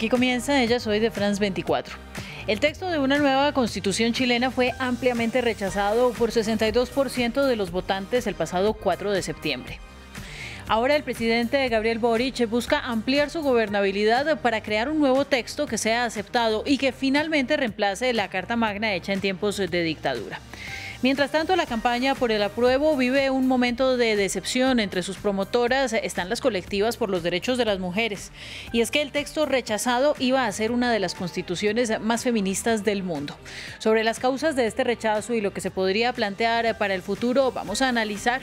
Aquí comienza Ella Soy de France 24. El texto de una nueva constitución chilena fue ampliamente rechazado por 62% de los votantes el pasado 4 de septiembre. Ahora el presidente Gabriel Boric busca ampliar su gobernabilidad para crear un nuevo texto que sea aceptado y que finalmente reemplace la Carta Magna hecha en tiempos de dictadura. Mientras tanto, la campaña por el apruebo vive un momento de decepción. Entre sus promotoras están las colectivas por los derechos de las mujeres. Y es que el texto rechazado iba a ser una de las constituciones más feministas del mundo. Sobre las causas de este rechazo y lo que se podría plantear para el futuro, vamos a analizar.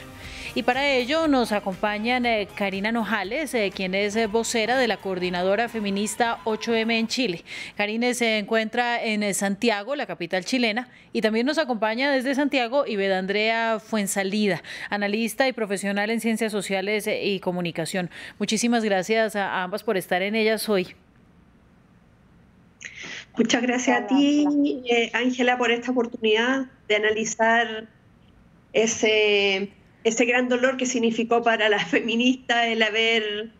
Y para ello nos acompañan eh, Karina Nojales, eh, quien es eh, vocera de la coordinadora feminista 8M en Chile. Karina se encuentra en Santiago, la capital chilena, y también nos acompaña desde Santiago Santiago y Andrea Fuensalida, analista y profesional en ciencias sociales y comunicación. Muchísimas gracias a ambas por estar en ellas hoy. Muchas gracias a ti, eh, Ángela, por esta oportunidad de analizar ese, ese gran dolor que significó para las feministas el haber,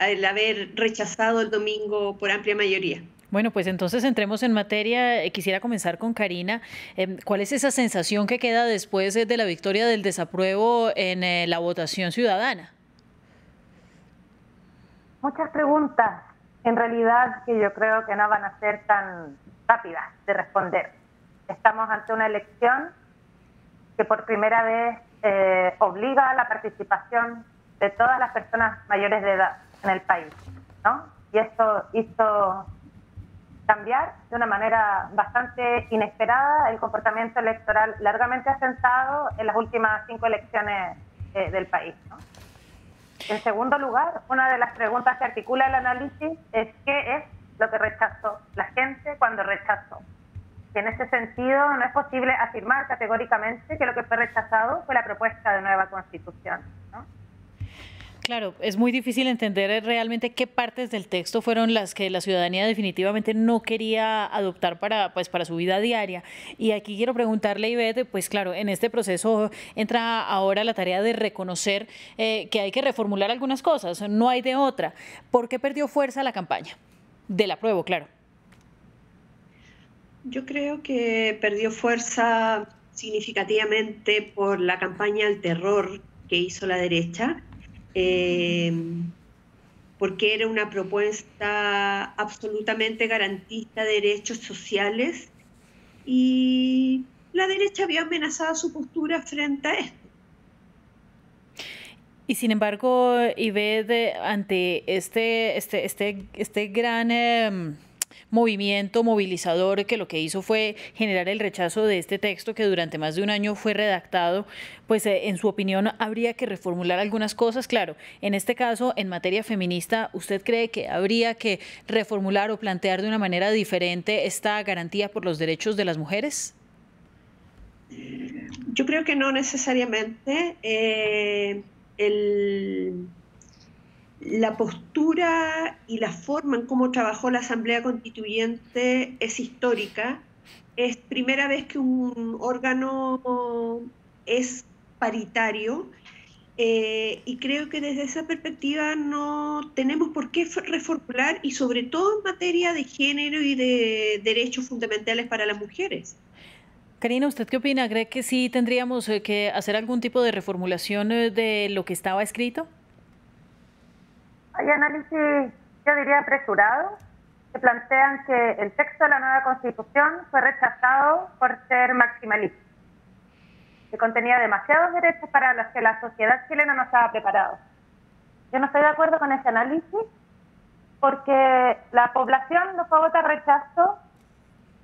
el haber rechazado el domingo por amplia mayoría. Bueno, pues entonces entremos en materia. Eh, quisiera comenzar con Karina. Em, ¿Cuál es esa sensación que queda después de la victoria del desapruebo en eh, la votación ciudadana? Muchas preguntas, en realidad que yo creo que no van a ser tan rápidas de responder. Estamos ante una elección que por primera vez eh, obliga a la participación de todas las personas mayores de edad en el país, ¿no? Y esto hizo cambiar de una manera bastante inesperada el comportamiento electoral largamente asentado en las últimas cinco elecciones eh, del país. En segundo lugar, una de las preguntas que articula el análisis es qué es lo que rechazó la gente cuando rechazó. Y en ese sentido no es posible afirmar categóricamente que lo que fue rechazado fue la propuesta de nueva constitución. ¿no? Claro, es muy difícil entender realmente qué partes del texto fueron las que la ciudadanía definitivamente no quería adoptar para, pues, para su vida diaria. Y aquí quiero preguntarle, Ivette, pues claro, en este proceso entra ahora la tarea de reconocer eh, que hay que reformular algunas cosas, no hay de otra. ¿Por qué perdió fuerza la campaña? Del apruebo, claro. Yo creo que perdió fuerza significativamente por la campaña al terror que hizo la derecha eh, porque era una propuesta absolutamente garantista de derechos sociales y la derecha había amenazado su postura frente a esto. Y sin embargo, Ived, ante este, este, este, este gran... Em, movimiento movilizador que lo que hizo fue generar el rechazo de este texto que durante más de un año fue redactado, pues eh, en su opinión habría que reformular algunas cosas. Claro, en este caso, en materia feminista, ¿usted cree que habría que reformular o plantear de una manera diferente esta garantía por los derechos de las mujeres? Yo creo que no necesariamente. Eh, el la postura y la forma en cómo trabajó la Asamblea Constituyente es histórica. Es primera vez que un órgano es paritario eh, y creo que desde esa perspectiva no tenemos por qué reformular y sobre todo en materia de género y de derechos fundamentales para las mujeres. Karina, ¿usted qué opina? ¿Cree que sí tendríamos eh, que hacer algún tipo de reformulación eh, de lo que estaba escrito? Hay análisis, yo diría, apresurados, que plantean que el texto de la nueva constitución fue rechazado por ser maximalista, que contenía demasiados derechos para los que la sociedad chilena no estaba preparada. Yo no estoy de acuerdo con ese análisis porque la población no fue a votar rechazo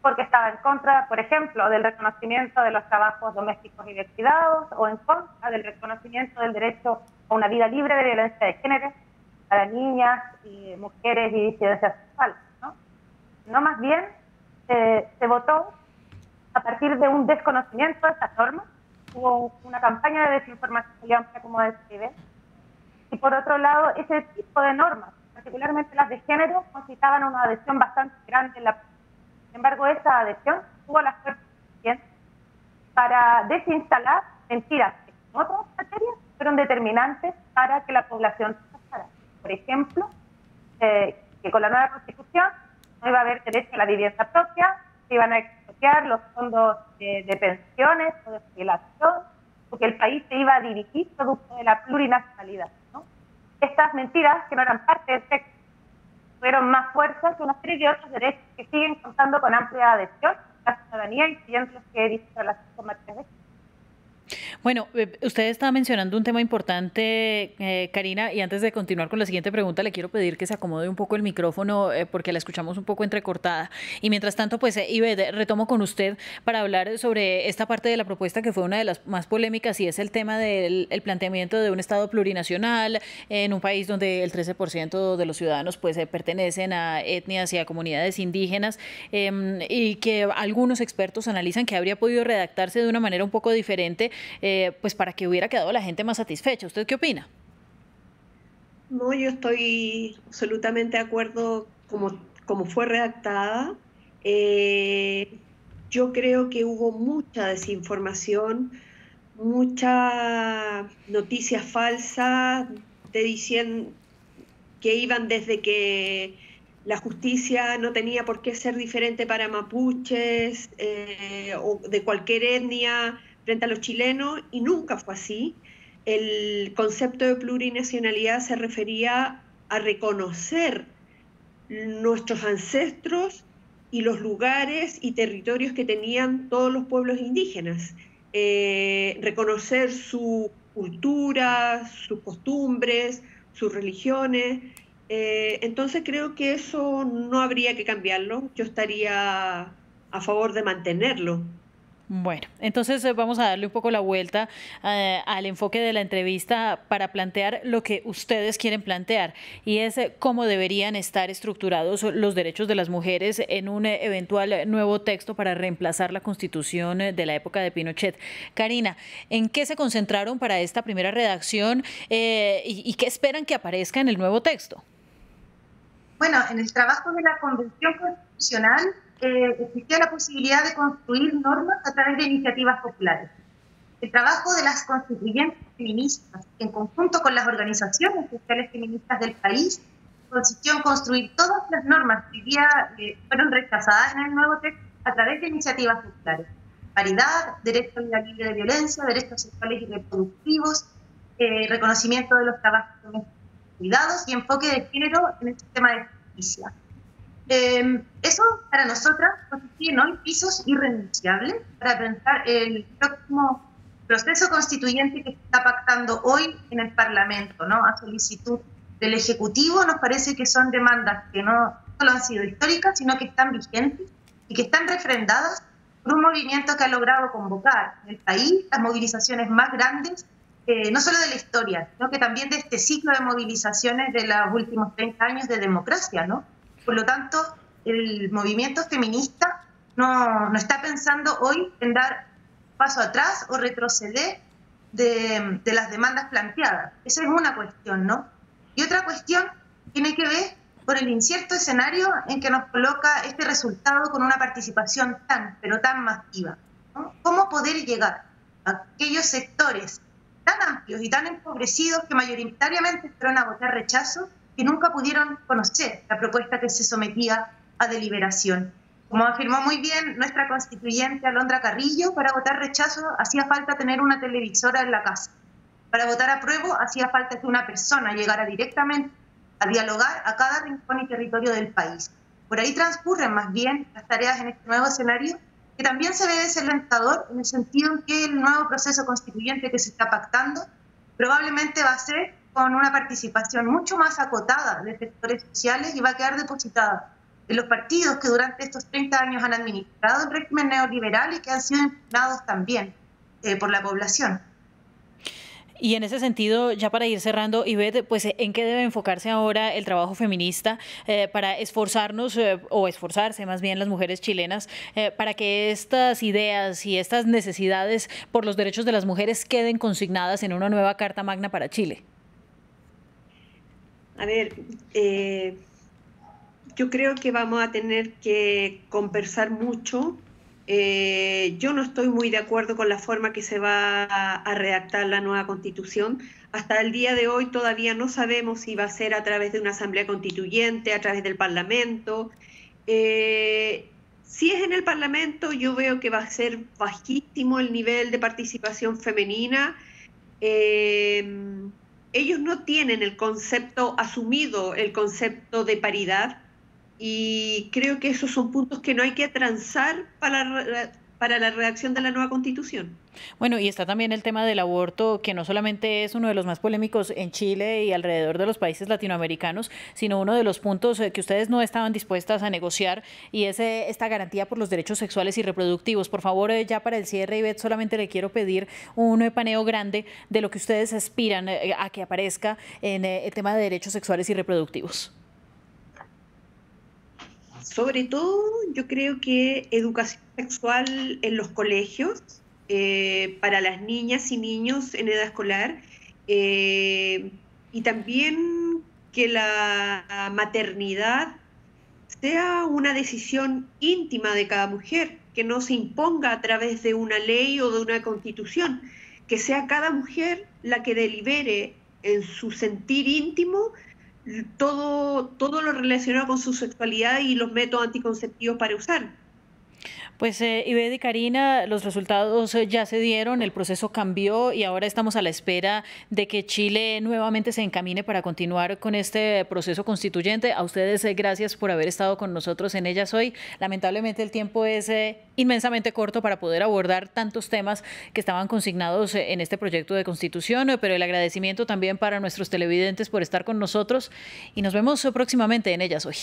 porque estaba en contra, por ejemplo, del reconocimiento de los trabajos domésticos y de cuidados o en contra del reconocimiento del derecho a una vida libre de violencia de género para niñas y mujeres y disidencias sexuales. ¿no? no más bien eh, se votó a partir de un desconocimiento de estas normas. Hubo una campaña de desinformación como describe. Y por otro lado, ese tipo de normas, particularmente las de género, concitaban una adhesión bastante grande en la Sin embargo, esa adhesión tuvo la fuerza suficiente para desinstalar mentiras que en otras materias fueron determinantes para que la población por ejemplo, eh, que con la nueva constitución no iba a haber derecho a la vivienda propia, se iban a expropiar los fondos de, pensiones o de jubilación, porque el país se iba a dirigir producto de la plurinacionalidad. Estas mentiras, que no eran parte del texto, tuvieron más fuerza que una serie de otros derechos que siguen contando con amplia adhesión la ciudadanía, incluyendo los que he dicho con Matías bueno, eh, usted está mencionando un tema importante, eh, Karina, y antes de continuar con la siguiente pregunta, le quiero pedir que se acomode un poco el micrófono eh, porque la escuchamos un poco entrecortada. Y mientras tanto, pues, Ibe, retomo con usted para hablar sobre esta parte de la propuesta que fue una de las más polémicas y es el tema del planteamiento de un Estado plurinacional en un país donde el 13% de los ciudadanos pues pertenecen a etnias y a comunidades indígenas em, y que algunos expertos analizan que habría podido redactarse de una manera un poco diferente eh, pues para que hubiera quedado la gente más satisfecha. ¿Usted qué opina? No, yo estoy absolutamente de acuerdo como, como fue redactada. Eh, yo creo que hubo mucha desinformación, mucha noticias falsas de diciendo que iban desde que la justicia no tenía por qué ser diferente para mapuches eh, o de cualquier etnia, frente a los chilenos y nunca fue así. El concepto de plurinacionalidad se refería a reconocer nuestros ancestros y los lugares y territorios que tenían todos los pueblos indígenas, eh, reconocer su cultura, sus costumbres, sus religiones. Eh, entonces creo que eso no habría que cambiarlo, yo estaría a favor de mantenerlo. Bueno, entonces eh, vamos a darle un poco la vuelta eh, al enfoque de la entrevista para plantear lo que ustedes quieren plantear y es eh, cómo deberían estar estructurados los derechos de las mujeres en un eventual nuevo texto para reemplazar la constitución de la época de Pinochet. Karina, ¿en qué se concentraron para esta primera redacción y, y qué esperan que aparezca en el nuevo texto? Bueno, en el trabajo de la Convención Constitucional eh, existía la posibilidad de construir normas a través de iniciativas populares. El trabajo de las constituyentes feministas, en conjunto con las organizaciones sociales feministas del país, consistió en construir todas las normas que día eh, fueron rechazadas en el nuevo texto a través de iniciativas populares. Paridad, derecho a la libre de violencia, derechos sexuales y reproductivos, eh, reconocimiento de los trabajos cuidados y enfoque de género en el sistema de justicia. Eh, eso para nosotras constituye hoy pisos irrenunciables para pensar el próximo proceso constituyente que se está pactando hoy en el Parlamento, ¿no? A solicitud del Ejecutivo, nos parece que son demandas que no solo han sido históricas, sino que están vigentes y que están refrendadas por un movimiento que ha logrado convocar en el país las movilizaciones más grandes, eh, no solo de la historia, sino que también de este ciclo de movilizaciones de los últimos 30 años de democracia, ¿no? Por lo tanto, el movimiento feminista no, está pensando hoy en dar paso atrás o retroceder de, las demandas planteadas. Esa es una cuestión, ¿no? Y otra cuestión tiene que ver con el incierto escenario en que nos coloca este resultado con una participación tan, pero tan masiva. ¿Cómo poder llegar a aquellos sectores tan amplios y tan empobrecidos que mayoritariamente fueron a votar rechazo que nunca pudieron conocer la propuesta que se sometía a deliberación. Como afirmó muy bien nuestra constituyente Alondra Carrillo, para votar rechazo hacía falta tener una televisora en la casa. Para votar apruebo hacía falta que una persona llegara directamente a dialogar a cada rincón y territorio del país. Por ahí transcurren más bien las tareas en este nuevo escenario, que también se ve desalentador en el sentido en que el nuevo proceso constituyente que se está pactando probablemente va a ser con una participación mucho más acotada de sectores sociales y va a quedar depositada en los partidos que durante estos 30 años han administrado el régimen neoliberal y que han sido impugnados también eh, por la población. Y en ese sentido, ya para ir cerrando, Ivette, pues ¿en qué debe enfocarse ahora el trabajo feminista eh, para esforzarnos eh, o esforzarse más bien las mujeres chilenas para que estas ideas y estas necesidades por los derechos de las mujeres queden consignadas en una nueva Carta Magna para Chile? A ver, eh, yo creo que vamos a tener que conversar mucho Eh, yo no estoy muy de acuerdo con la forma que se va a, redactar la nueva constitución. Hasta el día de hoy todavía no sabemos si va a ser a través de una asamblea constituyente, a través del Parlamento. Eh, si es en el Parlamento, yo veo que va a ser bajísimo el nivel de participación femenina. Ellos no tienen el concepto asumido, el concepto de paridad, y creo que esos son puntos que no hay que transar para, para la redacción de la nueva constitución. Bueno, y está también el tema del aborto, que no solamente es uno de los más polémicos en Chile y alrededor de los países latinoamericanos, sino uno de los puntos eh, que ustedes no estaban dispuestas a negociar y es eh, esta garantía por los derechos sexuales y reproductivos. Por favor, eh, ya para el cierre, Ivette, solamente le quiero pedir un paneo grande de lo que ustedes aspiran a que aparezca en el tema de derechos sexuales y reproductivos. Sobre todo, yo creo que educación sexual en los colegios, eh, para las niñas y niños en edad escolar, eh, y también que la maternidad sea una decisión íntima de cada mujer, que no se imponga a través de una ley o de una constitución, que sea cada mujer la que delibere en su sentir íntimo todo, todo lo relacionado con su sexualidad y los métodos anticonceptivos para usar. Pues eh, y Karina, los resultados eh, ya se dieron, el proceso cambió y ahora estamos a la espera de que Chile nuevamente se encamine para continuar con este proceso constituyente. A ustedes eh, gracias por haber estado con nosotros en ellas hoy. Lamentablemente el tiempo es eh, inmensamente corto para poder abordar tantos temas que estaban consignados en este proyecto de constitución, pero el agradecimiento también para nuestros televidentes por estar con nosotros y nos vemos próximamente en ellas hoy.